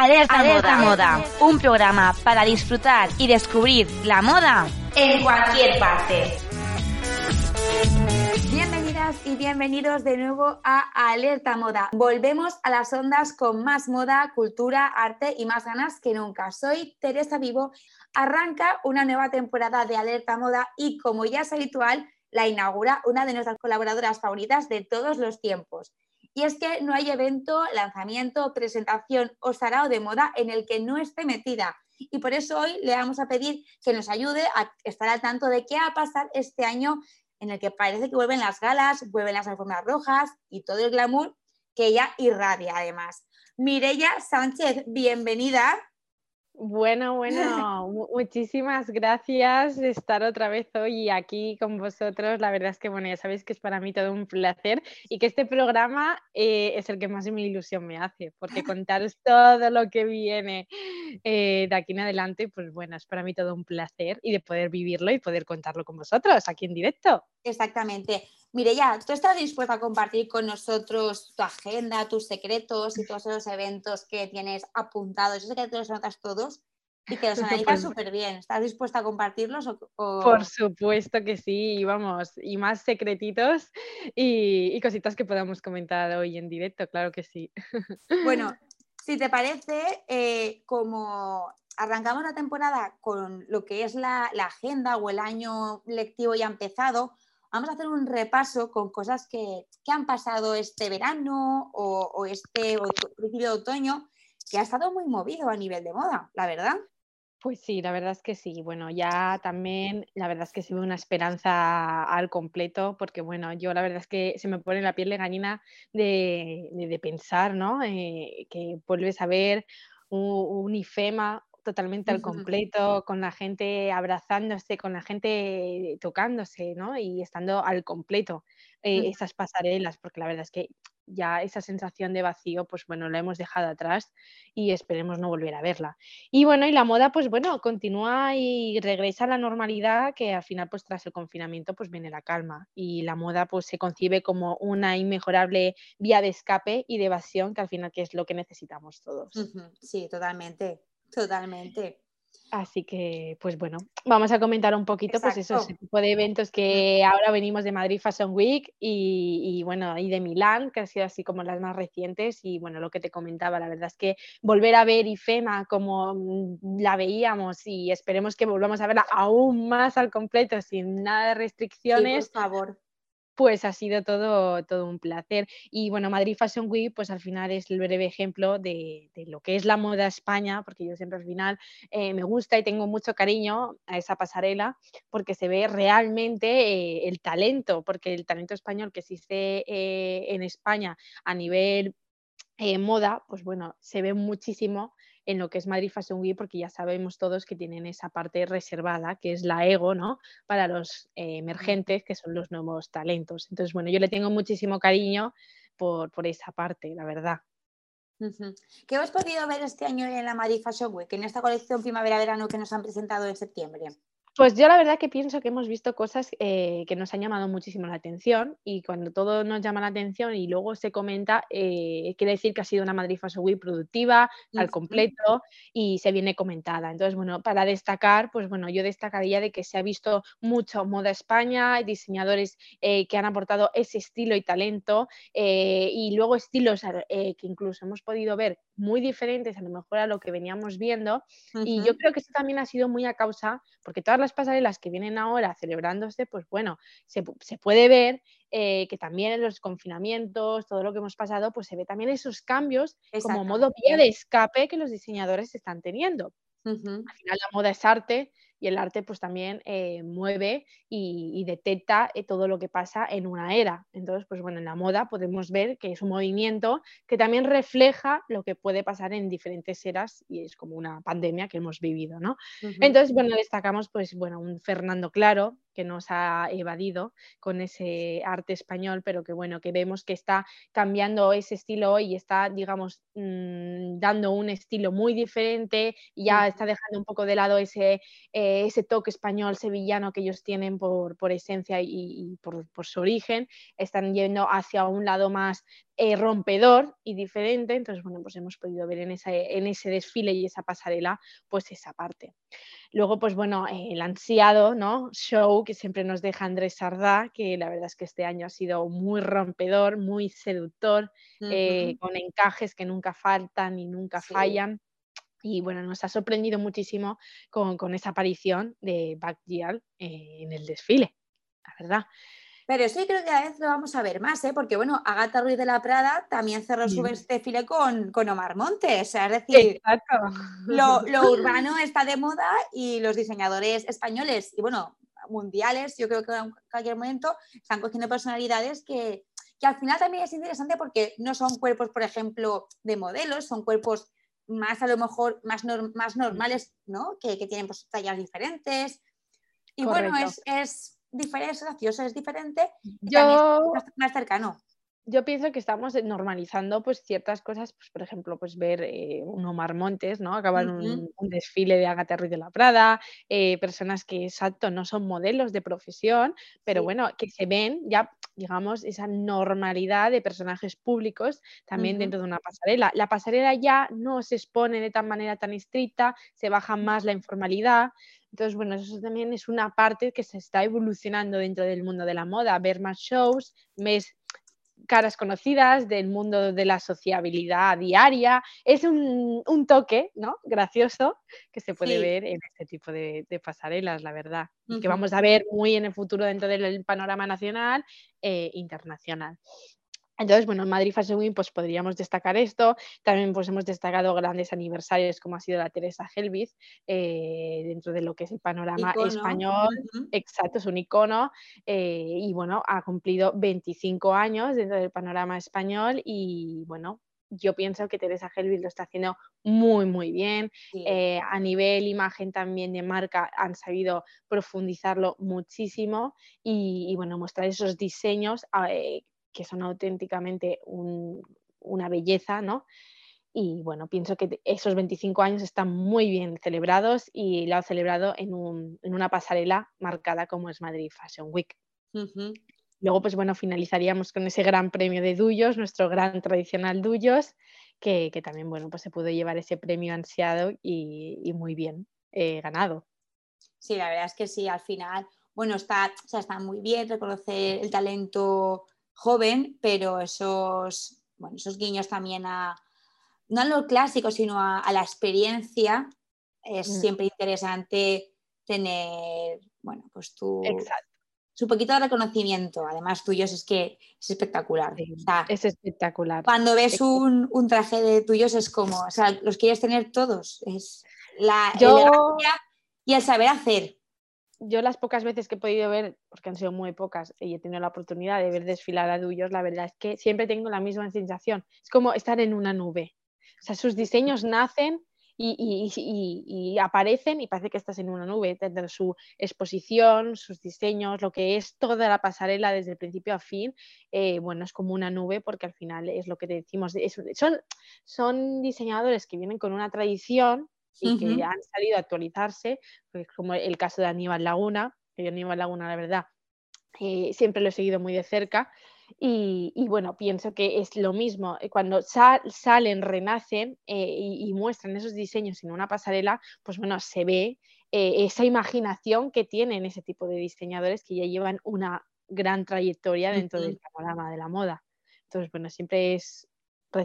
Alerta, moda. un programa para disfrutar y descubrir la moda en cualquier parte. Bienvenidas y bienvenidos de nuevo a Alerta Moda. Volvemos a las ondas con más moda, cultura, arte y más ganas que nunca. Soy Teresa Vivo. Arranca una nueva temporada de Alerta Moda y como ya es habitual, la inaugura una de nuestras colaboradoras favoritas de todos los tiempos. Y es que no hay evento, lanzamiento, presentación o sarao de moda en el que no esté metida. Y por eso hoy le vamos a pedir que nos ayude a estar al tanto de qué va a pasar este año en el que parece que vuelven las galas, vuelven las alfombras rojas y todo el glamour que ella irradia además. Mirella Sánchez, bienvenida. Bueno, bueno, muchísimas gracias de estar otra vez hoy aquí con vosotros. La verdad es que, bueno, ya sabéis que es para mí todo un placer y que este programa eh, es el que más mi ilusión me hace, porque contaros todo lo que viene eh, de aquí en adelante, pues bueno, es para mí todo un placer y de poder vivirlo y poder contarlo con vosotros aquí en directo. Exactamente. Mireya, ¿tú estás dispuesta a compartir con nosotros tu agenda, tus secretos y todos esos eventos que tienes apuntados? Yo sé que te los notas todos y que los analizas súper bien. ¿Estás dispuesta a compartirlos? Por supuesto que sí, vamos, y más secretitos y, cositas que podamos comentar hoy en directo, claro que sí. Bueno, si te parece, eh, como arrancamos la temporada con lo que es la, la agenda o el año lectivo ya empezado, vamos a hacer un repaso con cosas que, han pasado este verano o, este principio de otoño, que ha estado muy movido a nivel de moda, la verdad. Pues sí, la verdad es que sí. Bueno, ya también, la verdad es que se ve una esperanza al completo, porque bueno, yo la verdad es que se me pone la piel de gallina de, pensar, ¿no? Eh, que vuelves a ver un IFEMA totalmente al completo, con la gente abrazándose, con la gente tocándose, ¿no? Y estando al completo eh, esas pasarelas, porque la verdad es que ya esa sensación de vacío, pues bueno, la hemos dejado atrás y esperemos no volver a verla. Y bueno, y la moda, pues bueno, continúa y regresa a la normalidad, que al final, pues tras el confinamiento, pues viene la calma. Y la moda, pues se concibe como una inmejorable vía de escape y de evasión, que al final que es lo que necesitamos todos. Sí, totalmente. Totalmente. Así que, pues bueno, vamos a comentar un poquito, pues eso, ese tipo de eventos que ahora venimos de Madrid Fashion Week y, bueno, y de Milán, que ha sido así como las más recientes. Y bueno, lo que te comentaba, la verdad es que volver a ver IFEMA como mm, la veíamos y esperemos que volvamos a verla aún más al completo, sin nada de restricciones. por favor pues ha sido todo, todo un placer. Y bueno, Madrid Fashion Week, pues al final es el breve ejemplo de, lo que es la moda España, porque yo siempre al final eh, me gusta y tengo mucho cariño a esa pasarela, porque se ve realmente eh, el talento, porque el talento español que existe eh, en España a nivel moda, pues bueno, se ve muchísimo en lo que es Madrid Fashion Week, porque ya sabemos todos que tienen esa parte reservada, que es la ego, ¿no? Para los eh, emergentes, que son los nuevos talentos. Entonces, bueno, yo le tengo muchísimo cariño por, esa parte, la verdad. ¿Qué hemos podido ver este año en la Madrid Fashion Week, en esta colección primavera-verano que nos han presentado en septiembre? Pues yo la verdad que pienso que hemos visto cosas eh, que nos han llamado muchísimo la atención y cuando todo nos llama la atención y luego se comenta, eh, quiere decir que ha sido una Madrid Fashion Week productiva, al completo y se viene comentada. Entonces, bueno, para destacar, pues bueno, yo destacaría de que se ha visto mucho moda España, diseñadores eh, que han aportado ese estilo y talento y luego estilos que incluso hemos podido ver muy diferentes a lo mejor a lo que veníamos viendo y yo creo que eso también ha sido muy a causa, porque todas las pasarelas que vienen ahora celebrándose, pues bueno, se, puede ver eh, que también en los confinamientos, todo lo que hemos pasado, pues se ve también esos cambios como modo vía de escape que los diseñadores están teniendo. Al final la moda es arte y el arte pues también eh, mueve y, detecta eh, todo lo que pasa en una era. Entonces, pues bueno, en la moda podemos ver que es un movimiento que también refleja lo que puede pasar en diferentes eras y es como una pandemia que hemos vivido, ¿no? Entonces, bueno, destacamos pues bueno, un Fernando Claro, que nos ha evadido con ese arte español, pero que bueno, que vemos que está cambiando ese estilo y está, digamos, mm, dando un estilo muy diferente y ya está dejando un poco de lado ese, eh, ese toque español sevillano que ellos tienen por, esencia y, por, su origen, están yendo hacia un lado más eh, rompedor y diferente, entonces bueno, pues hemos podido ver en, en ese desfile y esa pasarela, pues esa parte. Luego, pues bueno, el ansiado ¿no? show que siempre nos deja Andrés Sardá, que la verdad es que este año ha sido muy rompedor, muy seductor, eh, con encajes que nunca faltan y nunca fallan. Y bueno, nos ha sorprendido muchísimo con, esa aparición de Backyard eh, en el desfile, la verdad. Pero yo creo que a vez lo vamos a ver más, ¿eh? porque bueno, Agata Ruiz de la Prada también cerró su desfile con, con Omar Montes. es decir, lo, lo, urbano está de moda y los diseñadores españoles y bueno, mundiales, yo creo que en cualquier momento están cogiendo personalidades que, que al final también es interesante porque no son cuerpos, por ejemplo, de modelos, son cuerpos más a lo mejor más, más normales, ¿no? Que, que tienen pues, tallas diferentes. Y bueno, es, es diferente, es gracioso, es diferente, yo, más, cercano. Yo pienso que estamos normalizando pues ciertas cosas, pues por ejemplo, pues ver eh, un Omar Montes, ¿no? Acabar un, desfile de Agatha Ruiz de la Prada, eh, personas que exacto no son modelos de profesión, pero bueno, que se ven ya, digamos, esa normalidad de personajes públicos también dentro de una pasarela. La pasarela ya no se expone de tan manera tan estricta, se baja más la informalidad, entonces, bueno, eso también es una parte que se está evolucionando dentro del mundo de la moda, ver más shows, más caras conocidas del mundo de la sociabilidad diaria. Es un, toque, ¿no? Gracioso que se puede ver en este tipo de, pasarelas, la verdad. Y que vamos a ver muy en el futuro dentro del panorama nacional e internacional. Entonces, bueno, en Madrid Fashion Week pues podríamos destacar esto. También pues hemos destacado grandes aniversarios como ha sido la Teresa Helvis eh, dentro de lo que es el panorama español. Exacto, es un icono. Eh, y bueno, ha cumplido 25 años dentro del panorama español y bueno, yo pienso que Teresa Helvis lo está haciendo muy, muy bien. Eh, a nivel imagen también de marca han sabido profundizarlo muchísimo y, y bueno, mostrar esos diseños que son auténticamente una belleza, ¿no? Y bueno, pienso que esos 25 años están muy bien celebrados y lo celebrado en, una pasarela marcada como es Madrid Fashion Week. Luego, pues bueno, finalizaríamos con ese gran premio de Duyos, nuestro gran tradicional Duyos, que, también, bueno, pues se pudo llevar ese premio ansiado y, muy bien eh, ganado. Sí, la verdad es que sí, al final, bueno, está, está muy bien reconocer el talento joven, pero esos, bueno, esos guiños también a, no a lo clásico, sino a, la experiencia, es mm. siempre interesante tener, bueno, pues tu... Su poquito de reconocimiento, además tuyos, es que es espectacular. es espectacular. Cuando ves un, traje de tuyos es como, o sea, los quieres tener todos. Es la elegancia y el saber hacer yo las pocas veces que he podido ver, porque han sido muy pocas y he tenido la oportunidad de ver desfilar a Duyos, la verdad es que siempre tengo la misma sensación. Es como estar en una nube. O sea, sus diseños nacen y, aparecen y parece que estás en una nube. Desde su exposición, sus diseños, lo que es toda la pasarela desde el principio a fin, eh, bueno, es como una nube porque al final es lo que decimos. son, son diseñadores que vienen con una tradición y que han salido a actualizarse, pues como el caso de Aníbal Laguna, que yo Aníbal Laguna, la verdad, eh, siempre lo he seguido muy de cerca. Y, bueno, pienso que es lo mismo. Eh, cuando salen, renacen eh, y, muestran esos diseños en una pasarela, pues bueno, se ve esa imaginación que tienen ese tipo de diseñadores que ya llevan una gran trayectoria dentro del panorama de la moda. Entonces, bueno, siempre es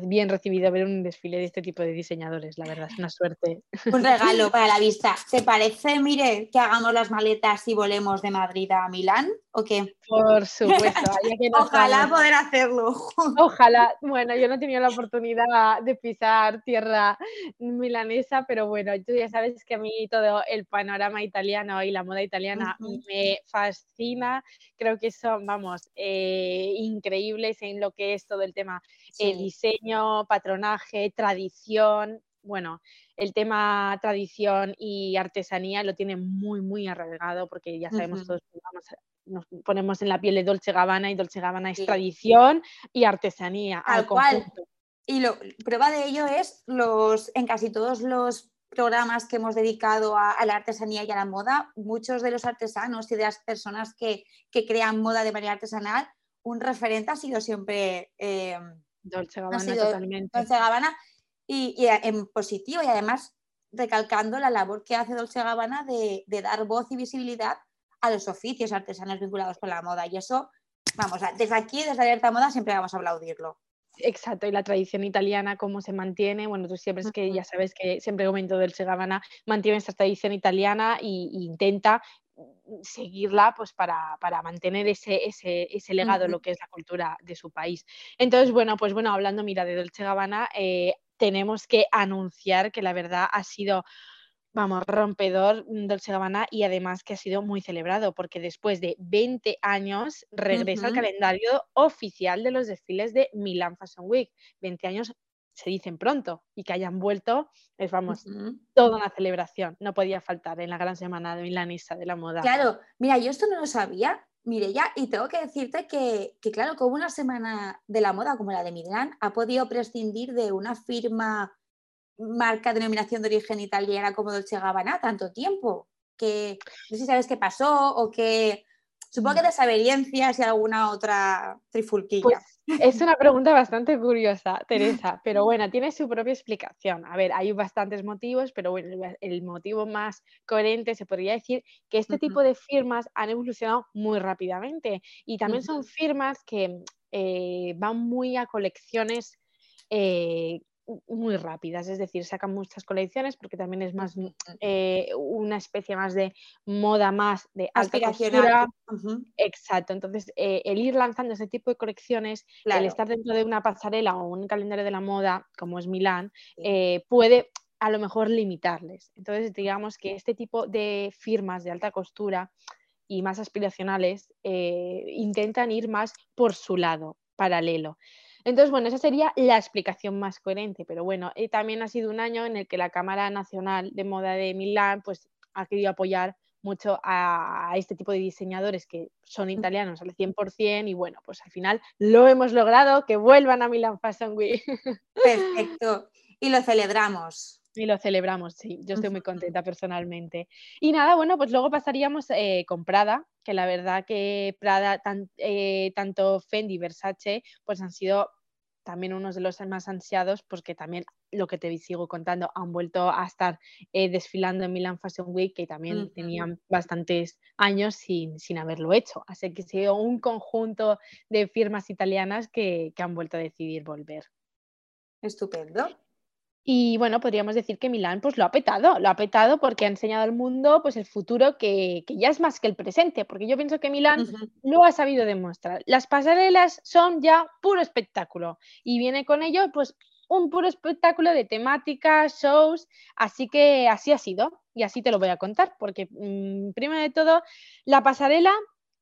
bien recibido ver un desfile de este tipo de diseñadores, la verdad, es una suerte. Un regalo para la vista. ¿Te parece, mire, que hagamos las maletas y volemos de Madrid a Milán? ¿O qué? Por supuesto. Ojalá poder hacerlo. Ojalá. Bueno, yo no he tenido la oportunidad de pisar tierra milanesa, pero bueno, tú ya sabes que a mí todo el panorama italiano y la moda italiana me fascina. Creo que son, vamos, eh, increíbles en lo que es todo el tema el diseño, patronaje, tradición, bueno, el tema tradición y artesanía lo tiene muy, muy arraigado porque ya sabemos todos que nos ponemos en la piel de Dolce Gabbana y Dolce Gabbana es tradición y artesanía. al conjunto. Y lo, prueba de ello es los, en casi todos los programas que hemos dedicado a, la artesanía y a la moda, muchos de los artesanos y de las personas que, crean moda de manera artesanal, un referente ha sido siempre eh, Dolce Gabbana, totalmente. Dolce Gabbana y, en positivo y además recalcando la labor que hace Dolce Gabbana de, de, dar voz y visibilidad a los oficios artesanos vinculados con la moda. Y eso, vamos, desde aquí, desde Alerta Moda, siempre vamos a aplaudirlo. Exacto, y la tradición italiana, cómo se mantiene. Bueno, tú siempre es que ya sabes que siempre comento del Segavana, mantiene esta tradición italiana e, intenta seguirla pues para, mantener ese, ese, legado, lo que es la cultura de su país. Entonces, bueno, pues bueno, hablando, mira, de Dolce Gabbana, eh, tenemos que anunciar que la verdad ha sido vamos, rompedor mm, Dolce Gabbana y además que ha sido muy celebrado porque después de 20 años regresa al calendario oficial de los desfiles de Milan Fashion Week. 20 años se dicen pronto y que hayan vuelto es, vamos, toda una celebración. No podía faltar en la gran semana de milanista de la moda. Claro, mira, yo esto no lo sabía, mire ya, y tengo que decirte que, que, claro, como una semana de la moda como la de Milán ha podido prescindir de una firma marca denominación de origen italiana como Dolce Gabbana tanto tiempo? Que no sé si sabes qué pasó o que supongo que mm. desavenencias y alguna otra trifulquilla. Pues es una pregunta bastante curiosa, Teresa, pero bueno, tiene su propia explicación. A ver, hay bastantes motivos, pero bueno, el motivo más coherente se podría decir que este tipo de firmas han evolucionado muy rápidamente y también son firmas que eh, van muy a colecciones eh, muy rápidas, es decir, sacan muchas colecciones porque también es más eh, una especie más de moda más de alta costura. Exacto, entonces eh, el ir lanzando ese tipo de colecciones, el estar dentro de una pasarela o un calendario de la moda como es Milán, eh, puede a lo mejor limitarles. Entonces digamos que este tipo de firmas de alta costura y más aspiracionales intentan ir más por su lado paralelo. Entonces, bueno, esa sería la explicación más coherente, pero bueno, eh, también ha sido un año en el que la Cámara Nacional de Moda de Milán pues, ha querido apoyar mucho a, este tipo de diseñadores que son italianos al 100% y bueno, pues al final lo hemos logrado, que vuelvan a Milán Fashion Week. Perfecto, y lo celebramos. Y lo celebramos, sí, yo estoy muy contenta personalmente. Y nada, bueno, pues luego pasaríamos eh, con Prada, que la verdad que Prada, eh, tanto Fendi y Versace, pues han sido también unos de los más ansiados, porque también lo que te sigo contando, han vuelto a estar eh, desfilando en Milan Fashion Week, que también tenían bastantes años sin, sin, haberlo hecho. Así que ha sido un conjunto de firmas italianas que, que han vuelto a decidir volver. Estupendo. Y bueno, podríamos decir que Milán pues lo ha petado, lo ha petado porque ha enseñado al mundo pues el futuro que, ya es más que el presente, porque yo pienso que Milán lo ha sabido demostrar. Las pasarelas son ya puro espectáculo y viene con ello pues un puro espectáculo de temáticas, shows, así que así ha sido y así te lo voy a contar, porque mm, primero de todo, la pasarela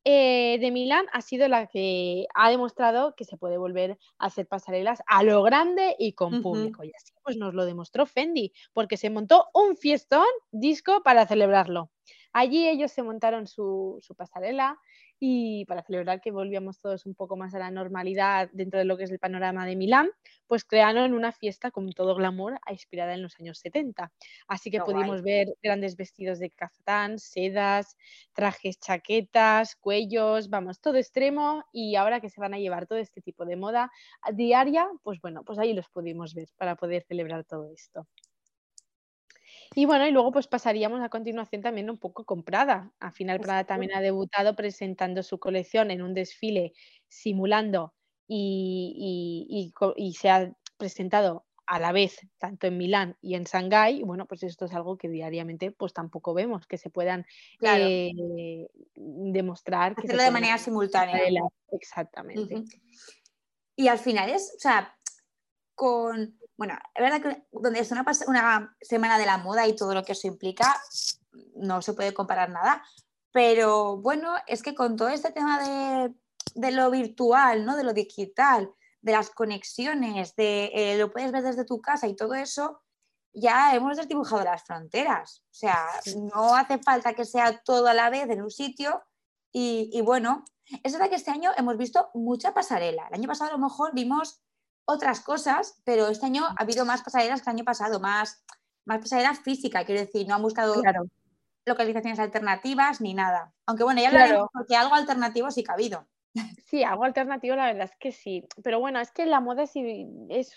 eh, de Milán ha sido la que ha demostrado que se puede volver a hacer pasarelas a lo grande y con público. Y así pues nos lo demostró Fendi, porque se montó un fiestón disco para celebrarlo. Allí ellos se montaron su, su pasarela, y para celebrar que volvíamos todos un poco más a la normalidad dentro de lo que es el panorama de Milán, pues crearon una fiesta con todo glamour inspirada en los años 70. Así que pudimos ver grandes vestidos de cazatán, sedas, trajes, chaquetas, cuellos, vamos, todo extremo y ahora que se van a llevar todo este tipo de moda diaria, pues bueno, pues ahí los pudimos ver para poder celebrar todo esto. Y bueno, y luego pues pasaríamos a continuación también un poco con Prada. Al final Prada también ha debutado presentando su colección en un desfile simulando y, se ha presentado a la vez tanto en Milán y en Shanghái, bueno, pues esto es algo que diariamente pues tampoco vemos, que se puedan eh, demostrar. Hacerlo que de manera simultánea. Exactamente. Y al final es, o sea, con bueno, es verdad que donde es una, una semana de la moda y todo lo que eso implica, no se puede comparar nada. Pero bueno, es que con todo este tema de, lo virtual, ¿no? de lo digital, de las conexiones, de eh, lo puedes ver desde tu casa y todo eso, ya hemos desdibujado las fronteras. O sea, no hace falta que sea todo a la vez en un sitio. Y, bueno, es verdad que este año hemos visto mucha pasarela. El año pasado a lo mejor vimos otras cosas, pero este año ha habido más pasarelas que el año pasado, más, más pasarelas físicas, quiero decir, no han buscado localizaciones alternativas ni nada. Aunque bueno, ya lo porque algo alternativo sí que ha habido. Sí, algo alternativo la verdad es que sí. Pero bueno, es que la moda es, es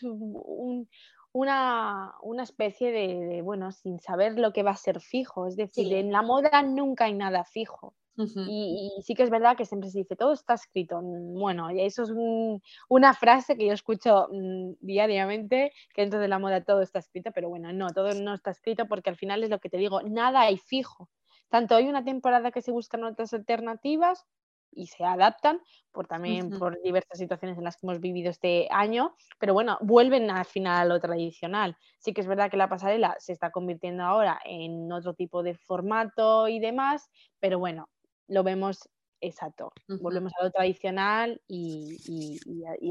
una, especie de, bueno, sin saber lo que va a ser fijo. Es decir, en la moda nunca hay nada fijo. Y, sí que es verdad que siempre se dice, todo está escrito. Bueno, y eso es una frase que yo escucho mm, diariamente, que dentro de la moda todo está escrito, pero bueno, no, todo no está escrito porque al final es lo que te digo, nada hay fijo. Tanto hay una temporada que se buscan otras alternativas y se adaptan por también por diversas situaciones en las que hemos vivido este año, pero bueno, vuelven al final a lo tradicional. Sí que es verdad que la pasarela se está convirtiendo ahora en otro tipo de formato y demás, pero bueno, lo vemos Exacto. Volvemos a lo tradicional y,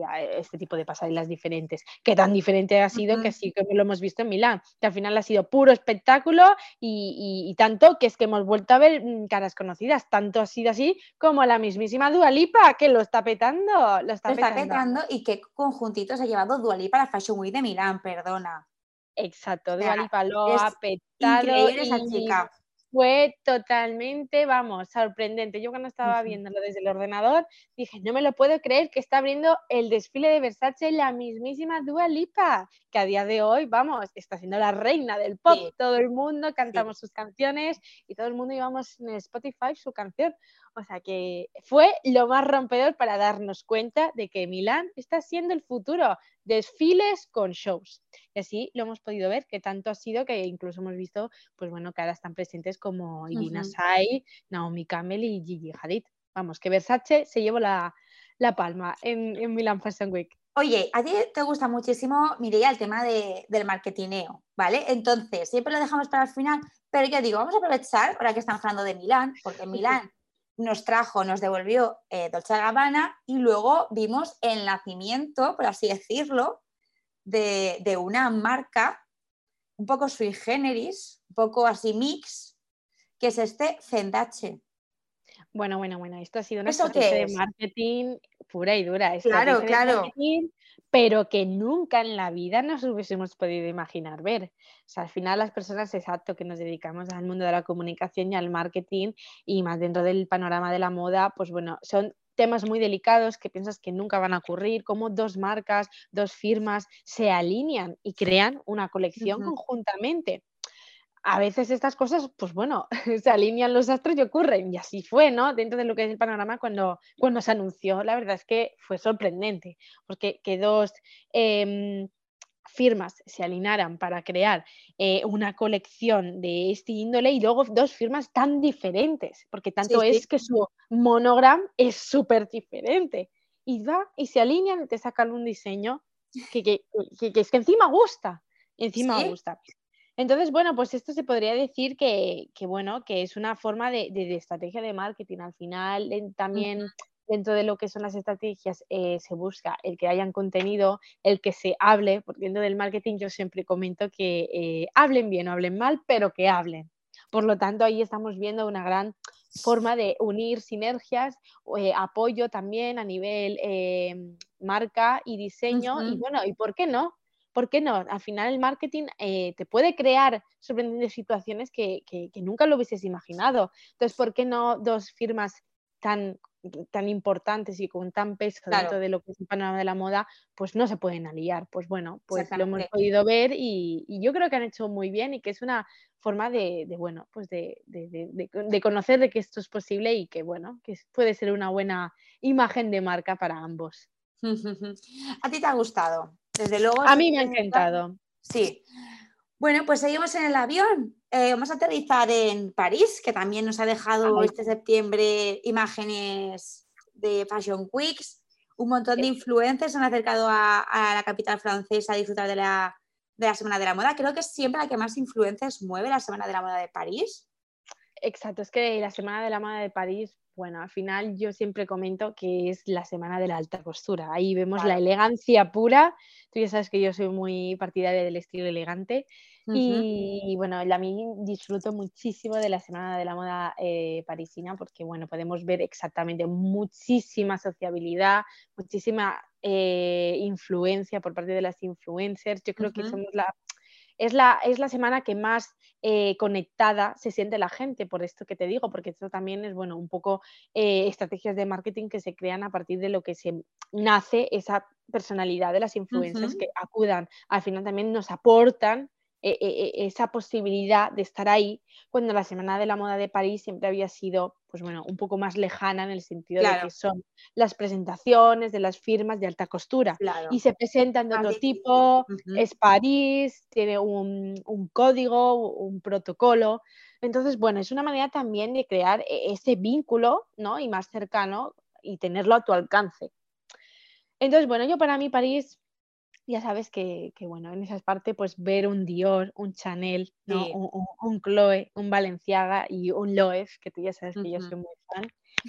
a, este tipo de pasarelas diferentes. Que tan diferente ha sido que sí que lo hemos visto en Milán, que al final ha sido puro espectáculo y, tanto que es que hemos vuelto a ver mm, caras conocidas. Tanto ha sido así como la mismísima Dualipa, que lo está petando. Lo está, petando. y qué conjuntitos ha llevado Dualipa a la Fashion Week de Milán, perdona. Exacto, Dualipa lo ha petado. Increíble esa chica fue totalmente, vamos, sorprendente. Yo cuando estaba viéndolo desde el ordenador, dije, no me lo puedo creer que está abriendo el desfile de Versace la mismísima Dua Lipa, que a día de hoy, vamos, está siendo la reina del pop. Todo el mundo cantamos sus canciones y todo el mundo íbamos en Spotify su canción. O sea que fue lo más rompedor para darnos cuenta de que Milán está siendo el futuro, desfiles con shows. Y así lo hemos podido ver, que tanto ha sido que incluso hemos visto, pues bueno, caras tan presentes como Irina Sai, Naomi Campbell y Gigi Hadid. Vamos, que Versace se llevó la, palma en, en Milan Fashion Week. Oye, a ti te gusta muchísimo, Mireia, el tema del marketineo, ¿vale? Entonces, siempre lo dejamos para el final, pero yo digo, vamos a aprovechar, ahora que estamos hablando de Milán, porque en Milán nos trajo, nos devolvió eh, Dolce Gabbana y luego vimos el nacimiento, por así decirlo, de, una marca un poco sui generis, un poco así mix, que es este Zendache. Bueno, bueno, bueno, esto ha sido una estrategia de marketing pura y dura. Claro, claro pero que nunca en la vida nos hubiésemos podido imaginar ver. O sea, al final las personas, exacto, que nos dedicamos al mundo de la comunicación y al marketing y más dentro del panorama de la moda, pues bueno, son temas muy delicados que piensas que nunca van a ocurrir, como dos marcas, dos firmas se alinean y crean una colección conjuntamente a veces estas cosas, pues bueno, se alinean los astros y ocurren. Y así fue, ¿no? Dentro de lo que es el panorama cuando, cuando se anunció, la verdad es que fue sorprendente, porque que dos em, firmas se alinearan para crear eh, una colección de este índole y luego dos firmas tan diferentes, porque tanto es que su monogram es súper diferente. Y va y se alinean y te sacan un diseño que, que, que, es que encima gusta, encima gusta. Entonces, bueno, pues esto se podría decir que, bueno, que es una forma de, estrategia de marketing. Al final, también dentro de lo que son las estrategias eh, se busca el que hayan contenido, el que se hable, porque dentro del marketing yo siempre comento que eh, hablen bien o hablen mal, pero que hablen. Por lo tanto, ahí estamos viendo una gran forma de unir sinergias, eh, apoyo también a nivel marca y diseño, y bueno, ¿y por qué no? ¿Por qué no? Al final el marketing eh, te puede crear sorprendentes situaciones que, nunca lo hubieses imaginado. Entonces, ¿por qué no dos firmas tan, tan importantes y con tan peso dentro de lo que es el panorama de la moda, pues no se pueden aliar? Pues bueno, pues lo hemos podido ver y, yo creo que han hecho muy bien y que es una forma de, bueno, pues de, de, conocer de que esto es posible y que bueno, que puede ser una buena imagen de marca para ambos. ¿A ti te ha gustado? Desde luego. A mí me ha encantado. Sí. Bueno, pues seguimos en el avión. Eh, vamos a aterrizar en París, que también nos ha dejado este septiembre imágenes de Fashion Weeks. Un montón de influencers se han acercado a, la capital francesa a disfrutar de la, de la Semana de la Moda. Creo que es siempre la que más influencers mueve la Semana de la Moda de París. Exacto, es que la Semana de la Moda de París Bueno, al final yo siempre comento que es la semana de la alta costura. Ahí vemos la elegancia pura. Tú ya sabes que yo soy muy partidaria del estilo elegante. Y bueno, a mí disfruto muchísimo de la Semana de la Moda eh, Parisina porque, bueno, podemos ver exactamente muchísima sociabilidad, muchísima eh, influencia por parte de las influencers. Yo creo que somos la es la, es la semana que más eh, conectada se siente la gente, por esto que te digo, porque esto también es, bueno, un poco eh, estrategias de marketing que se crean a partir de lo que se nace esa personalidad de las influencers que acudan, al final también nos aportan eh, esa posibilidad de estar ahí, cuando la Semana de la Moda de París siempre había sido pues bueno, un poco más lejana en el sentido de que son las presentaciones de las firmas de alta costura y se presentan de otro tipo, es París, tiene un, código, un protocolo. Entonces, bueno, es una manera también de crear e, ese vínculo, ¿no? Y más cercano y tenerlo a tu alcance. Entonces, bueno, yo para mí París ya sabes que, bueno, en esa parte, pues ver un Dior, un Chanel, un, Chloe, un Balenciaga y un Loef, que tú ya sabes que yo soy muy fan,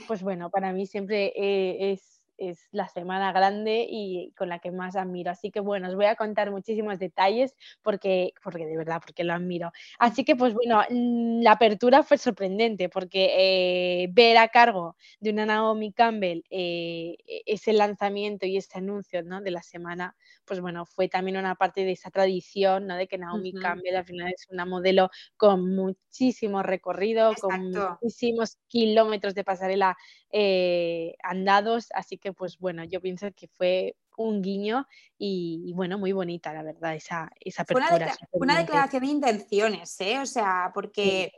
pues bueno, para mí siempre eh, es es la semana grande y con la que más admiro. Así que bueno, os voy a contar muchísimos detalles porque, porque de verdad, porque lo admiro. Así que pues bueno, mm, la apertura fue sorprendente porque eh, ver a cargo de una Naomi Campbell eh, e-, ese lanzamiento y ese anuncio ¿no? de la semana, pues bueno, fue también una parte de esa tradición ¿no? de que Naomi Campbell al final es una modelo con muchísimo recorrido, con muchísimos kilómetros de pasarela eh, andados, así que pues bueno, yo pienso que fue un guiño y, bueno, muy bonita la verdad esa, esa apertura. Una, declaración de intenciones, ¿eh? o sea, porque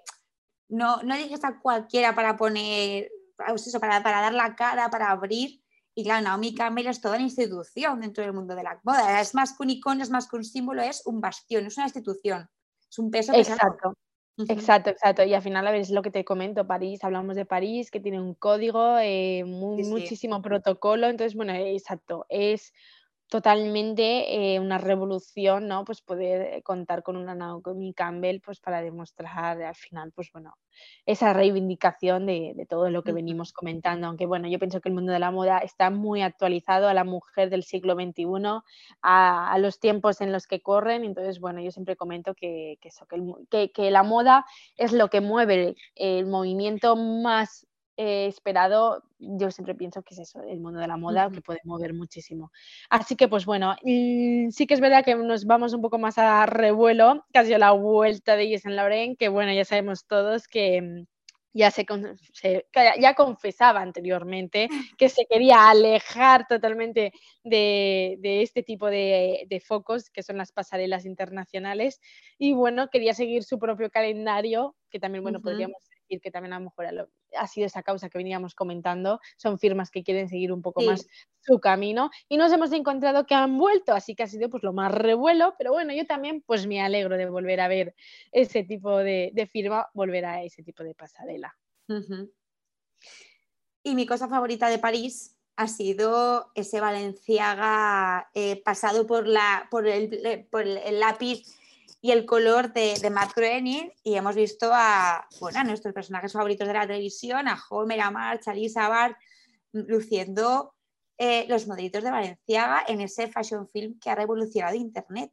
no, no dijes a cualquiera para poner, pues eso, para, para dar la cara, para abrir. Y claro, Naomi Campbell es toda una institución dentro del mundo de la moda. Es más que un icono, es más que un símbolo, es un bastión, es una institución. Es un peso Exacto. Exacto, exacto. Y al final, a ver, es lo que te comento, París, hablamos de París, que tiene un código, eh, muchísimo protocolo. Entonces, bueno, exacto, es totalmente eh, una revolución, ¿no? Pues poder contar con una Naomi Campbell, pues para demostrar al final, pues bueno, esa reivindicación de, todo lo que venimos comentando. Aunque bueno, yo pienso que el mundo de la moda está muy actualizado a la mujer del siglo XXI, a, los tiempos en los que corren. Entonces, bueno, yo siempre comento que, eso, que, que la moda es lo que mueve el movimiento más eh, esperado, yo siempre pienso que es eso, el mundo de la moda, que puede mover muchísimo. Así que, pues bueno, mm, sí que es verdad que nos vamos un poco más a revuelo, casi a la vuelta de Yves Saint Laurent, que bueno, ya sabemos todos que mm, ya se, ya confesaba anteriormente que se quería alejar totalmente de, este tipo de, focos que son las pasarelas internacionales y bueno quería seguir su propio calendario que también bueno podríamos que también a lo mejor ha sido esa causa que veníamos comentando, son firmas que quieren seguir un poco más su camino y nos hemos encontrado que han vuelto, así que ha sido pues lo más revuelo, pero bueno, yo también pues me alegro de volver a ver ese tipo de, firma, volver a ese tipo de pasarela. Y mi cosa favorita de París ha sido ese Valenciaga eh, pasado por, la, por, el, por el lápiz y el color de, de Matt Groening y hemos visto a, bueno, a nuestros personajes favoritos de la televisión, a Homer, a March, a Lisa Bart, luciendo eh, los modelitos de Valenciaga en ese fashion film que ha revolucionado Internet.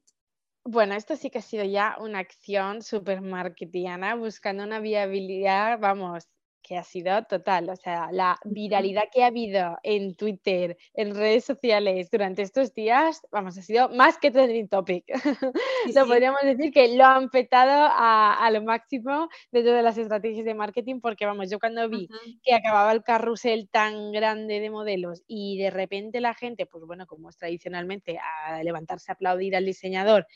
Bueno, esto sí que ha sido ya una acción súper marketiana, buscando una viabilidad, vamos, que ha sido total, o sea, la viralidad que ha habido en Twitter, en redes sociales durante estos días, vamos, ha sido más que trending topic. lo podríamos decir que lo han petado a, lo máximo dentro de las estrategias de marketing, porque vamos, yo cuando vi que acababa el carrusel tan grande de modelos y de repente la gente, pues bueno, como es tradicionalmente, a levantarse a aplaudir al diseñador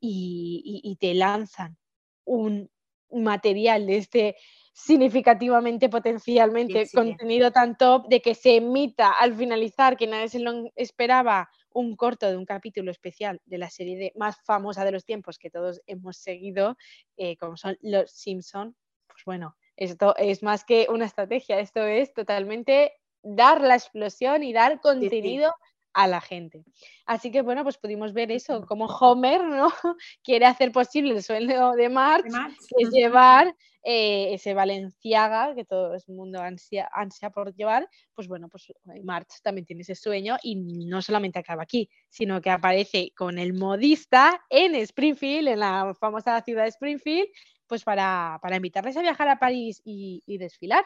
y te lanzan un material de este significativamente, potencialmente, contenido tan top de que se emita al finalizar, que nadie se lo esperaba, un corto de un capítulo especial de la serie más famosa de los tiempos que todos hemos seguido, eh, como son Los Simpson. Pues bueno, esto es más que una estrategia, esto es totalmente dar la explosión y dar contenido a la gente. Así que bueno, pues pudimos ver eso, como Homer ¿no? quiere hacer posible el sueño de Marx, que es llevar eh, ese Valenciaga que todo el mundo ansia, ansia por llevar, pues bueno, pues eh, Marx también tiene ese sueño y no solamente acaba aquí, sino que aparece con el modista en Springfield, en la famosa ciudad de Springfield, pues para, invitarles a viajar a París y, desfilar.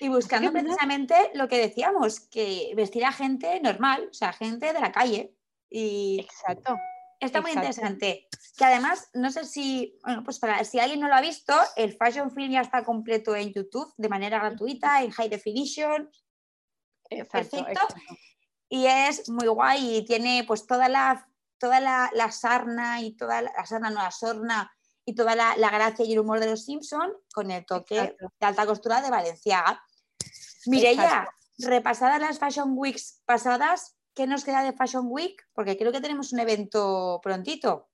Y buscando precisamente lo que decíamos, que vestir a gente normal, o sea, gente de la calle. Y Exacto. Está muy interesante. Que además, no sé si, bueno, pues para si alguien no lo ha visto, el Fashion Film ya está completo en YouTube de manera gratuita, en High Definition. Exacto, Y es muy guay y tiene pues toda la, toda la, sarna y toda la, sarna, no la sorna y toda la, gracia y el humor de los Simpson con el toque de alta costura de Valenciaga. ya repasadas las Fashion Weeks pasadas, ¿qué nos queda de Fashion Week? Porque creo que tenemos un evento prontito.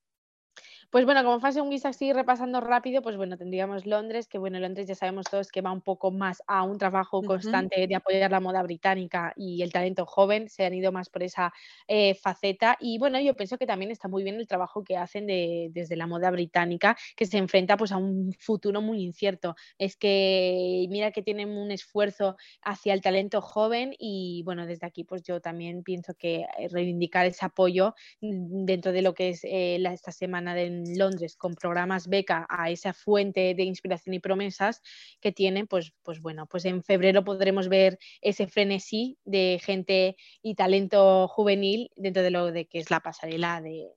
Pues bueno, como Fashion Week así repasando rápido, pues bueno, tendríamos Londres, que bueno, Londres ya sabemos todos que va un poco más a un trabajo constante de apoyar la moda británica y el talento joven, se han ido más por esa eh, faceta y bueno, yo pienso que también está muy bien el trabajo que hacen desde la moda británica, que se enfrenta pues a un futuro muy incierto. Es que mira que tienen un esfuerzo hacia el talento joven y bueno, desde aquí pues yo también pienso que eh, reivindicar ese apoyo mm, dentro de lo que es eh, esta semana Londres con programas beca a esa fuente de inspiración y promesas que tienen, pues, pues bueno, pues en febrero podremos ver ese frenesí de gente y talento juvenil dentro de lo de que es la pasarela de,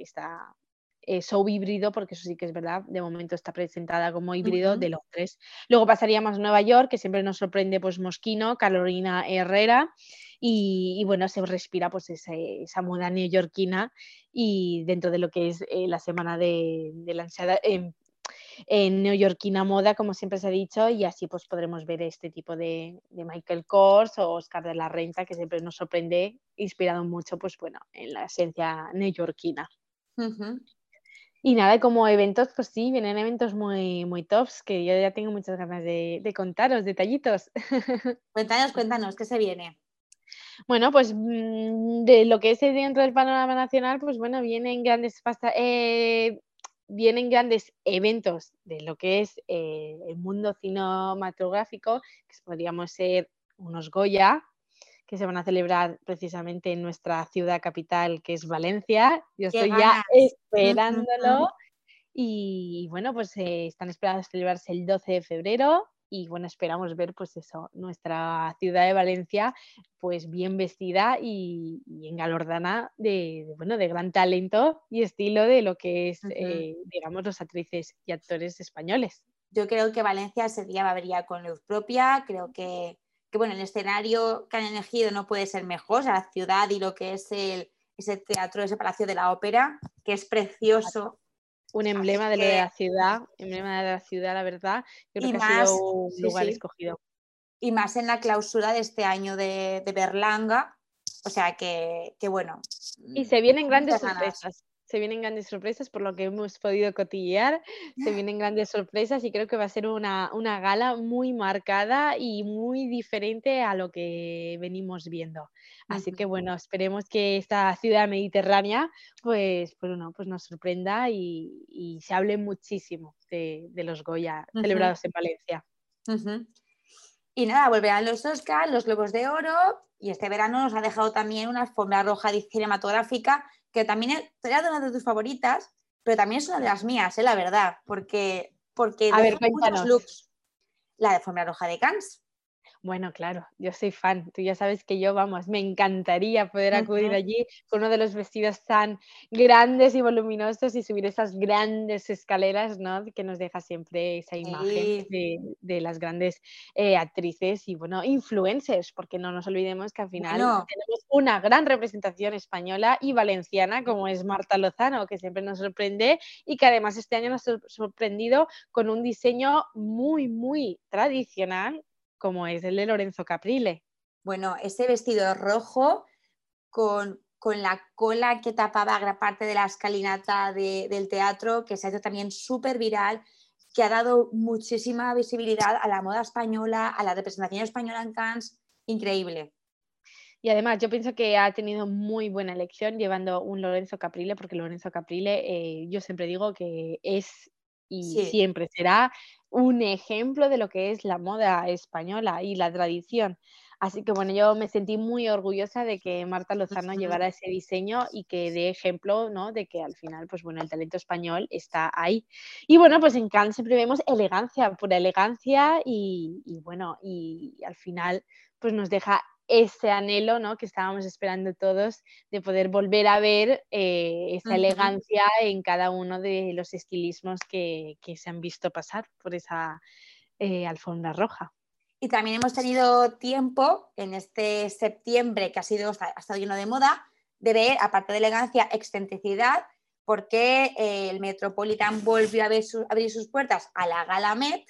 esta eh, show híbrido, porque eso sí que es verdad, de momento está presentada como híbrido de Londres. Luego pasaríamos a Nueva York, que siempre nos sorprende pues Mosquino, Carolina Herrera, y, bueno, se respira pues esa moda neoyorquina y dentro de lo que es eh, la semana de, la ansiedad en, neoyorquina moda, como siempre se ha dicho, y así pues podremos ver este tipo de, Michael Kors o Oscar de la Renta, que siempre nos sorprende, inspirado mucho pues bueno, en la esencia neoyorquina. Y nada, como eventos, pues sí, vienen eventos muy, muy tops que yo ya tengo muchas ganas de, de contaros, detallitos. Cuéntanos, cuéntanos, ¿qué se viene? Bueno, pues mm, de lo que es dentro del panorama nacional, pues bueno, vienen grandes eh, vienen grandes eventos de lo que es eh, el mundo cinematográfico, que podríamos ser unos Goya, que se van a celebrar precisamente en nuestra ciudad capital, que es Valencia. Yo estoy ya esperándolo. Y bueno, pues eh, están esperados celebrarse el 12 de febrero y bueno, esperamos ver pues eso, nuestra ciudad de Valencia pues bien vestida y, y engalordana de, bueno, de gran talento y estilo de lo que es, eh, digamos, los actrices y actores españoles. Yo creo que Valencia ese día va a venir con luz propia, creo que, que, bueno, el escenario que han elegido no puede ser mejor, o sea, la ciudad y lo que es el, ese teatro, ese palacio de la ópera, que es precioso un emblema de, la ciudad, emblema de la ciudad, la verdad. Yo creo que ha sido un lugar escogido. Y más en la clausura de este año de, Berlanga. O sea que, que, bueno. Y se vienen grandes sorpresas se vienen grandes sorpresas por lo que hemos podido cotillear, se vienen grandes sorpresas y creo que va a ser una, gala muy marcada y muy diferente a lo que venimos viendo. Así que bueno, esperemos que esta ciudad mediterránea pues, pues, pues nos sorprenda y, se hable muchísimo de, los Goya celebrados en Valencia. Y nada, volverán los Oscars, los Globos de Oro y este verano nos ha dejado también una alfombra roja cinematográfica que también era una de tus favoritas, pero también es una de las mías, ¿eh? la verdad, porque, porque a ver, muchos looks. La de Alfombra Roja de Cannes. Bueno, claro, yo soy fan. Tú ya sabes que yo, vamos, me encantaría poder acudir allí con uno de los vestidos tan grandes y voluminosos y subir esas grandes escaleras, ¿no? Que nos deja siempre esa imagen de, las grandes eh, actrices y, bueno, influencers, porque no nos olvidemos que al final tenemos una gran representación española y valenciana, como es Marta Lozano, que siempre nos sorprende y que además este año nos ha sorprendido con un diseño muy, muy tradicional como es el de Lorenzo Caprile. Bueno, ese vestido rojo con, la cola que tapaba gran parte de la escalinata del teatro, que se ha hecho también súper viral, que ha dado muchísima visibilidad a la moda española, a la representación española en Cannes, increíble. Y además yo pienso que ha tenido muy buena elección llevando un Lorenzo Caprile, porque Lorenzo Caprile eh, yo siempre digo que es y siempre será un ejemplo de lo que es la moda española y la tradición. Así que bueno, yo me sentí muy orgullosa de que Marta Lozano llevara ese diseño y que dé ejemplo, ¿no? De que al final, pues bueno, el talento español está ahí. Y bueno, pues en Cannes siempre vemos elegancia, pura elegancia y, y bueno, y al final pues nos deja ese anhelo ¿no? que estábamos esperando todos de poder volver a ver eh, esa elegancia en cada uno de los estilismos que, se han visto pasar por esa eh, alfombra roja. Y también hemos tenido tiempo en este septiembre que ha sido ha estado lleno de moda de ver, aparte de elegancia, excentricidad, porque eh, el Metropolitan volvió a, abrir sus puertas a la Gala Met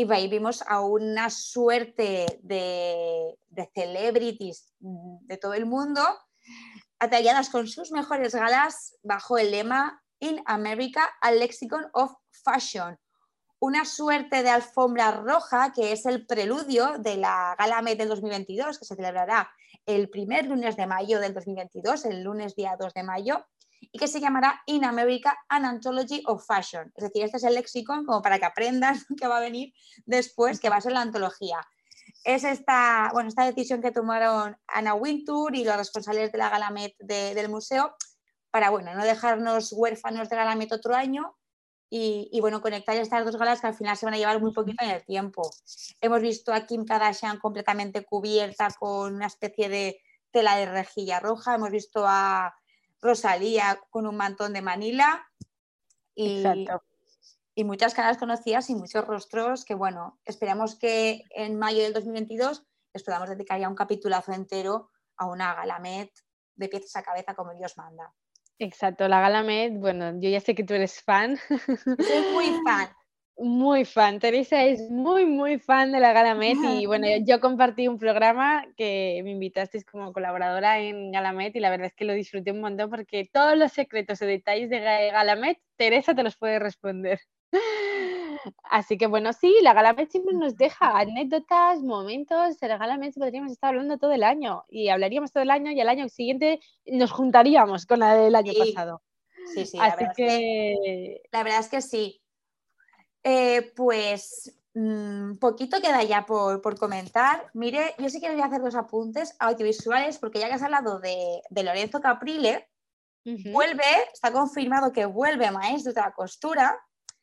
y ahí vimos a una suerte de, celebrities de todo el mundo atalladas con sus mejores galas bajo el lema In America, a Lexicon of Fashion. Una suerte de alfombra roja que es el preludio de la Gala Met del 2022, que se celebrará el primer lunes de mayo del 2022, el lunes día 2 de mayo, y que se llamará In America An Anthology of Fashion. Es decir, este es el lexicon como para que aprendas que va a venir después, que va a ser la antología. Es esta, bueno, esta decisión que tomaron Anna Wintour y los responsables de la Galamet del museo para bueno, no dejarnos huérfanos de Galamet otro año y, bueno, conectar estas dos galas que al final se van a llevar muy poquito en el tiempo. Hemos visto a Kim Kardashian completamente cubierta con una especie de tela de rejilla roja, hemos visto a Rosalía con un mantón de Manila y, y muchas caras conocidas y muchos rostros que, bueno, esperamos que en mayo del 2022 les podamos dedicar ya un capitulazo entero a una Galamet de piezas a cabeza como Dios manda. Exacto, la Galamet, bueno, yo ya sé que tú eres fan. Soy muy fan muy fan. Teresa es muy, muy fan de la Galamet y bueno, yo compartí un programa que me invitasteis como colaboradora en Galamet y la verdad es que lo disfruté un montón porque todos los secretos o detalles de Galamet, Teresa te los puede responder. Así que bueno, sí, la Galamet siempre nos deja anécdotas, momentos. De la Galamet podríamos estar hablando todo el año y hablaríamos todo el año y al año siguiente nos juntaríamos con la del año pasado. Sí, sí, la verdad, que... la verdad es que sí. Eh, pues mm, poquito queda ya por, comentar. Mire, yo sí que voy a hacer dos apuntes audiovisuales porque ya que has hablado de, Lorenzo Caprile, vuelve, está confirmado que vuelve Maestro de la Costura.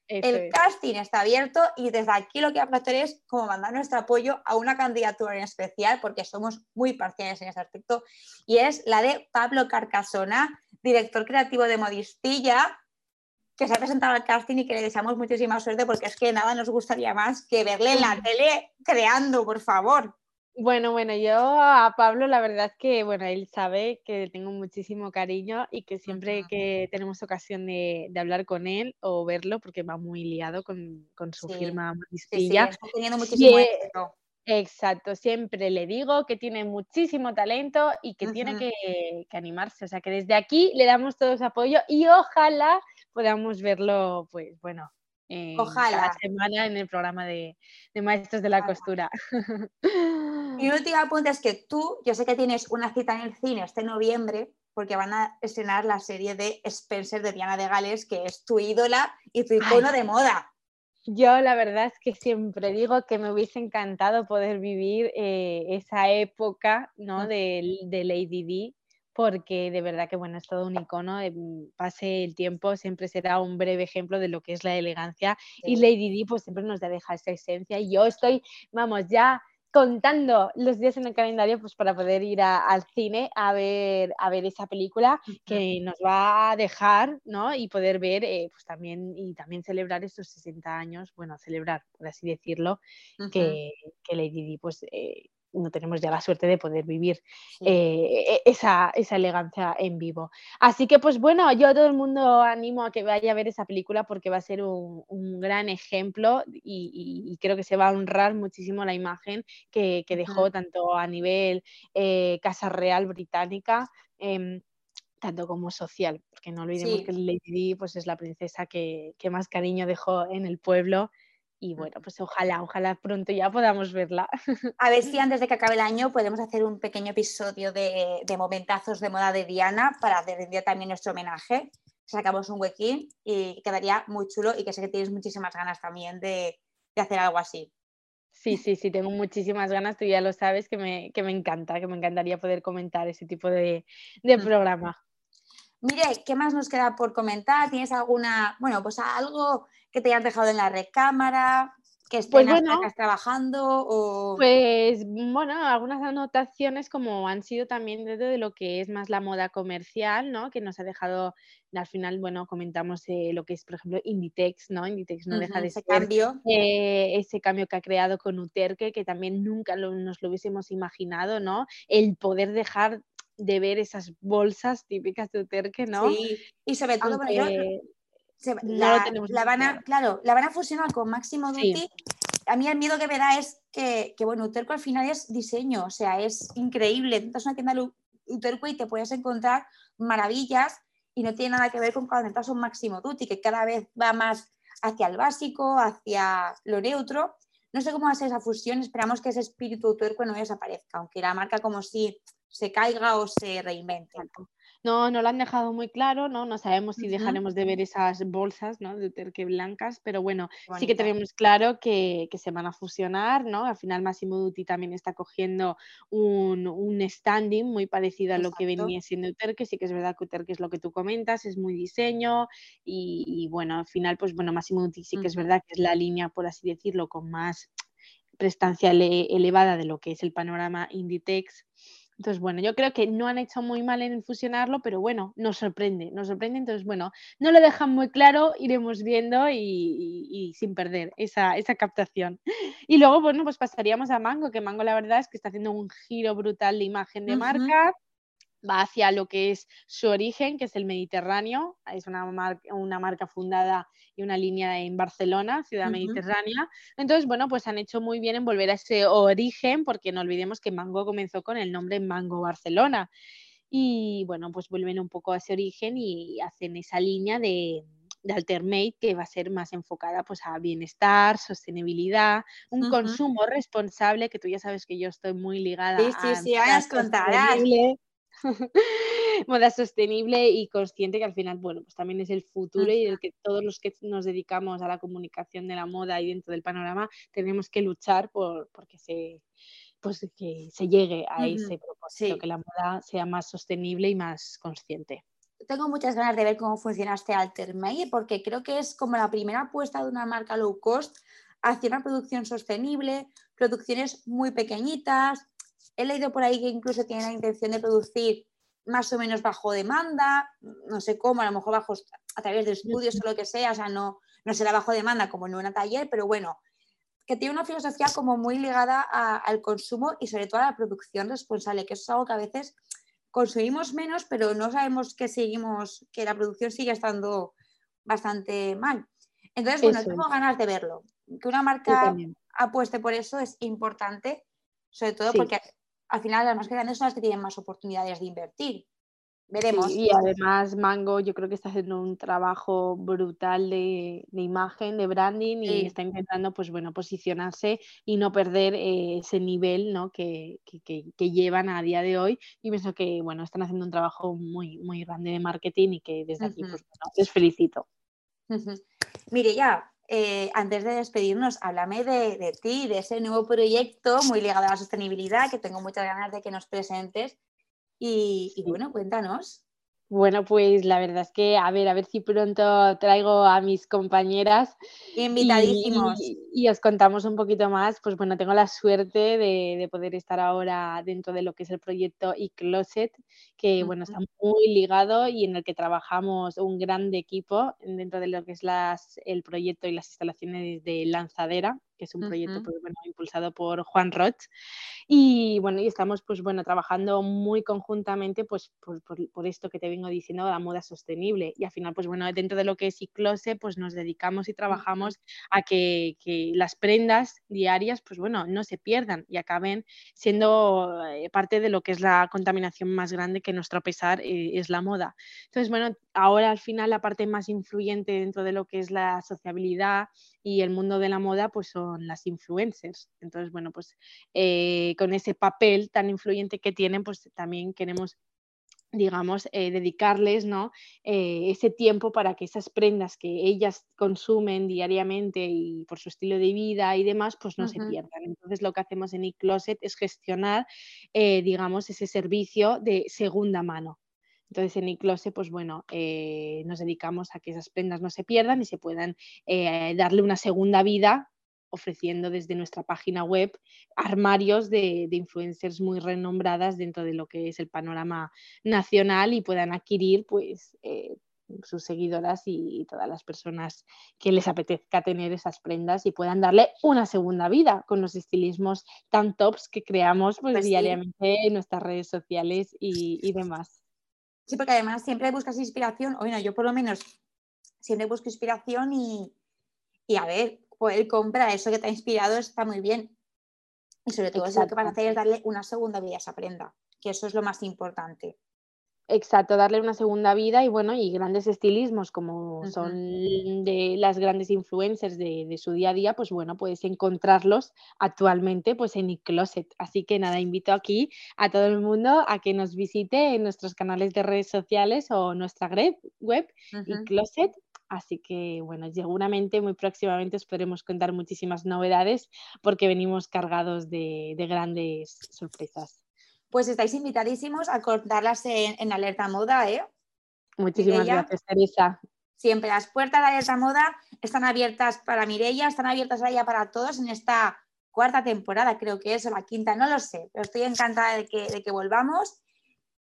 el casting está abierto y desde aquí lo que vamos a hacer es como mandar nuestro apoyo a una candidatura en especial porque somos muy parciales en ese aspecto y es la de Pablo Carcasona, director creativo de Modistilla, que se ha presentado al casting y que le deseamos muchísima suerte porque es que nada nos gustaría más que verle en la tele creando, por favor. Bueno, bueno, yo a Pablo la verdad que, bueno, él sabe que tengo muchísimo cariño y que siempre que tenemos ocasión de, hablar con él o verlo, porque va muy liado con, su firma Maristilla. Sí, teniendo muchísimo éxito. Exacto, siempre le digo que tiene muchísimo talento y que tiene que, que, animarse. O sea que desde aquí le damos todo su apoyo y ojalá podamos verlo, pues bueno, Ojalá. cada semana en el programa de, Maestros de la Costura. Y un último apunte es que tú, yo sé que tienes una cita en el cine este noviembre, porque van a estrenar la serie de Spencer de Diana de Gales, que es tu ídola y tu icono de moda. Yo la verdad es que siempre digo que me hubiese encantado poder vivir eh, esa época ¿no? De, de Lady D porque de verdad que bueno, es todo un icono, mm, pase el tiempo, siempre será un breve ejemplo de lo que es la elegancia y Lady Di pues siempre nos deja esa esencia y yo estoy, vamos, ya contando los días en el calendario pues para poder ir al cine a ver, a ver esa película que nos va a dejar, ¿no? Y poder ver eh, pues también y también celebrar estos 60 años, bueno, celebrar, por así decirlo, que, que, Lady Di pues eh, no tenemos ya la suerte de poder vivir eh, e, esa, elegancia en vivo. Así que, pues bueno, yo a todo el mundo animo a que vaya a ver esa película porque va a ser un, gran ejemplo y, creo que se va a honrar muchísimo la imagen que, dejó tanto a nivel eh, Casa Real Británica. Em, tanto como social, porque no olvidemos que Lady Di pues, es la princesa que, que más cariño dejó en el pueblo y bueno, pues ojalá, ojalá pronto ya podamos verla. A ver si antes de que acabe el año podemos hacer un pequeño episodio de, momentazos de moda de Diana para rendir también nuestro homenaje. Sacamos un huequín y quedaría muy chulo y que sé que tienes muchísimas ganas también de, hacer algo así. Sí, sí, sí, tengo muchísimas ganas, tú ya lo sabes, que me, que me encanta, que me encantaría poder comentar ese tipo de, de programa. Mire, ¿qué más nos queda por comentar? ¿Tienes alguna, bueno, pues algo que te hayas dejado en la recámara? que estén pues bueno, trabajando o... Pues bueno, algunas anotaciones como han sido también de lo que es más la moda comercial, ¿no? Que nos ha dejado, al final, bueno, comentamos eh, lo que es, por ejemplo, Inditex, ¿no? Inditex no deja de ese cambio. Eh, ese cambio que ha creado con Uterque, que también nunca nos lo hubiésemos imaginado, ¿no? El poder dejar de ver esas bolsas típicas de Uterque, ¿no? Sí, y sobre todo, la, van a, claro, la van a fusionar con Máximo Duty. A mí el miedo que me da es que, que, bueno, Uterco al final es diseño, o sea, es increíble. Entras una tienda de Uterco y te puedes encontrar maravillas y no tiene nada que ver con cuando entras un Máximo Duty, que cada vez va más hacia el básico, hacia lo neutro. No sé cómo va a ser esa fusión, esperamos que ese espíritu Uterco no desaparezca, aunque la marca como si se caiga o se reinvente. No, no lo han dejado muy claro, ¿no? No sabemos si dejaremos de ver esas bolsas, ¿no? De terque blancas, pero bueno, sí que tenemos claro que, se van a fusionar, ¿no? Al final Massimo Dutti también está cogiendo un, standing muy parecido a lo que venía siendo Uterque, sí que es verdad que Uterque es lo que tú comentas, es muy diseño y, bueno, al final, pues bueno, Massimo Dutti sí que es verdad que es la línea, por así decirlo, con más prestancia elevada de lo que es el panorama Inditex entonces, bueno, yo creo que no han hecho muy mal en fusionarlo, pero bueno, nos sorprende, nos sorprende. Entonces, bueno, no lo dejan muy claro, iremos viendo y, sin perder esa, esa, captación. Y luego, bueno, pues pasaríamos a Mango, que Mango la verdad es que está haciendo un giro brutal de imagen de marca va hacia lo que es su origen, que es el Mediterráneo. Es una, una marca fundada y una línea en Barcelona, ciudad mediterránea. Entonces, bueno, pues han hecho muy bien en volver a ese origen, porque no olvidemos que Mango comenzó con el nombre Mango Barcelona. Y bueno, pues vuelven un poco a ese origen y hacen esa línea de, de Altermate que va a ser más enfocada pues a bienestar, sostenibilidad, un consumo responsable, que tú ya sabes que yo estoy muy ligada sí, sí, sí, a contarás. moda sostenible y consciente que al final, bueno, pues también es el futuro y el que todos los que nos dedicamos a la comunicación de la moda y dentro del panorama tenemos que luchar por porque se pues que se llegue a ese propósito, que la moda sea más sostenible y más consciente. Tengo muchas ganas de ver cómo funciona este Altermade porque creo que es como la primera apuesta de una marca low cost hacia una producción sostenible, producciones muy pequeñitas, He leído por ahí que incluso tiene la intención de producir más o menos bajo demanda, no sé cómo, a lo mejor bajo a través de estudios o lo que sea, o sea, no, no será bajo demanda como en una taller, pero bueno, que tiene una filosofía como muy ligada al consumo y sobre todo a la producción responsable, que eso es algo que a veces consumimos menos, pero no sabemos que seguimos, que la producción sigue estando bastante mal. Entonces, bueno, tengo ganas de verlo. Que una marca apueste por eso es importante sobre todo porque al final las más grandes son las que tienen más oportunidades de invertir. Veremos. y además Mango yo creo que está haciendo un trabajo brutal de, imagen, de branding y está intentando pues bueno posicionarse y no perder eh, ese nivel ¿no? que, llevan a día de hoy. Y pienso que bueno, están haciendo un trabajo muy, muy grande de marketing y que desde aquí pues, les felicito. Mire, ya, eh, antes de despedirnos, háblame de, ti, de ese nuevo proyecto muy ligado a la sostenibilidad, que tengo muchas ganas de que nos presentes. y bueno, cuéntanos. Bueno, pues la verdad es que, a ver, a ver si pronto traigo a mis compañeras. Invitadísimos. Y, os contamos un poquito más. Pues bueno, tengo la suerte de, poder estar ahora dentro de lo que es el proyecto eCloset, que bueno, está muy ligado y en el que trabajamos un gran equipo dentro de lo que es las, el proyecto y las instalaciones de lanzadera que es un proyecto pues, bueno, impulsado por Juan Roch. Y bueno, y estamos pues bueno, trabajando muy conjuntamente pues por, por, esto que te vengo diciendo, la moda sostenible. Y al final, pues bueno, dentro de lo que es Iclose, pues nos dedicamos y trabajamos a que, que, las prendas diarias, pues bueno, no se pierdan y acaben siendo eh, parte de lo que es la contaminación más grande que nuestro pesar eh, es la moda. Entonces, bueno, ahora al final la parte más influyente dentro de lo que es la sociabilidad y el mundo de la moda, pues son las influencers. Entonces, bueno, pues eh, con ese papel tan influyente que tienen, pues también queremos digamos, eh, dedicarles ¿no? Eh, ese tiempo para que esas prendas que ellas consumen diariamente y por su estilo de vida y demás, pues no se pierdan. Entonces lo que hacemos en eCloset es gestionar, digamos, ese servicio de segunda mano. Entonces en iCloset, pues bueno, nos dedicamos a que esas prendas no se pierdan y se puedan darle una segunda vida ofreciendo desde nuestra página web armarios de, influencers muy renombradas dentro de lo que es el panorama nacional y puedan adquirir pues eh, sus seguidoras y, todas las personas que les apetezca tener esas prendas y puedan darle una segunda vida con los estilismos tan tops que creamos pues, pues diariamente en nuestras redes sociales y demás. Sí, porque además siempre buscas inspiración, o bueno, yo por lo menos siempre busco inspiración y, a ver, poder comprar eso que te ha inspirado está muy bien. Y sobre todo eso lo que van a hacer es darle una segunda vida a esa prenda, que eso es lo más importante. Exacto, darle una segunda vida y bueno, y grandes estilismos como son de las grandes influencers de, su día a día, pues bueno, puedes encontrarlos actualmente pues en iCloset. Así que nada, invito aquí a todo el mundo a que nos visite en nuestros canales de redes sociales o nuestra web, iCloset. Así que bueno, seguramente muy próximamente os podremos contar muchísimas novedades porque venimos cargados de grandes sorpresas pues estáis invitadísimos a contarlas en, Alerta Moda, ¿eh? Muchísimas gracias, Teresa. Siempre las puertas de Alerta Moda están abiertas para Mirella, están abiertas ya para todos en esta cuarta temporada, creo que es, o la quinta, no lo sé, pero estoy encantada de que, de que volvamos.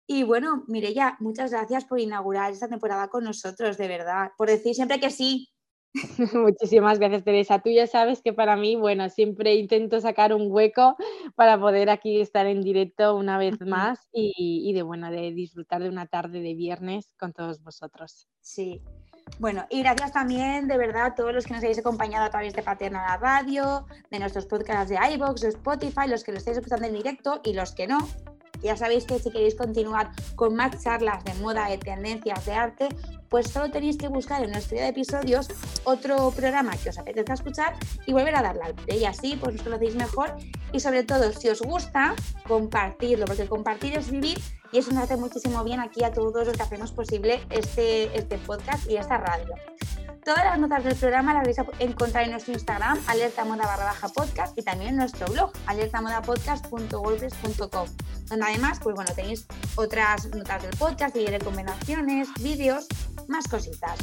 Y bueno, Mirella, muchas gracias por inaugurar esta temporada con nosotros, de verdad, por decir siempre que sí, Muchísimas gracias, Teresa. Tú ya sabes que para mí, bueno, siempre intento sacar un hueco para poder aquí estar en directo una vez más y, de, bueno, de disfrutar de una tarde de viernes con todos vosotros. Sí. Bueno, y gracias también de verdad a todos los que nos habéis acompañado a través de Paterna la Radio, de nuestros podcasts de iVoox, de Spotify, los que lo estáis escuchando en directo y los que no, ya sabéis que si queréis continuar con más charlas de moda, de tendencias, de arte, pues solo tenéis que buscar en nuestro de episodios otro programa que os apetezca escuchar y volver a darle al play. Y así pues os conocéis mejor y sobre todo, si os gusta, compartirlo, porque compartir es vivir y eso nos hace muchísimo bien aquí a todos los que hacemos posible este, este podcast y esta radio. Todas las notas del programa las vais a encontrar en nuestro Instagram, alertamoda barra baja podcast, y también en nuestro blog, alertamodapodcast.wordpress.com, donde además, pues bueno, tenéis otras notas del podcast y recomendaciones, vídeos, más cositas.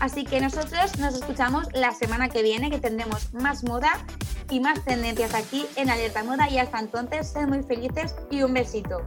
Así que nosotros nos escuchamos la semana que viene, que tendremos más moda y más tendencias aquí en Alerta Moda. Y hasta entonces, sed muy felices y un besito.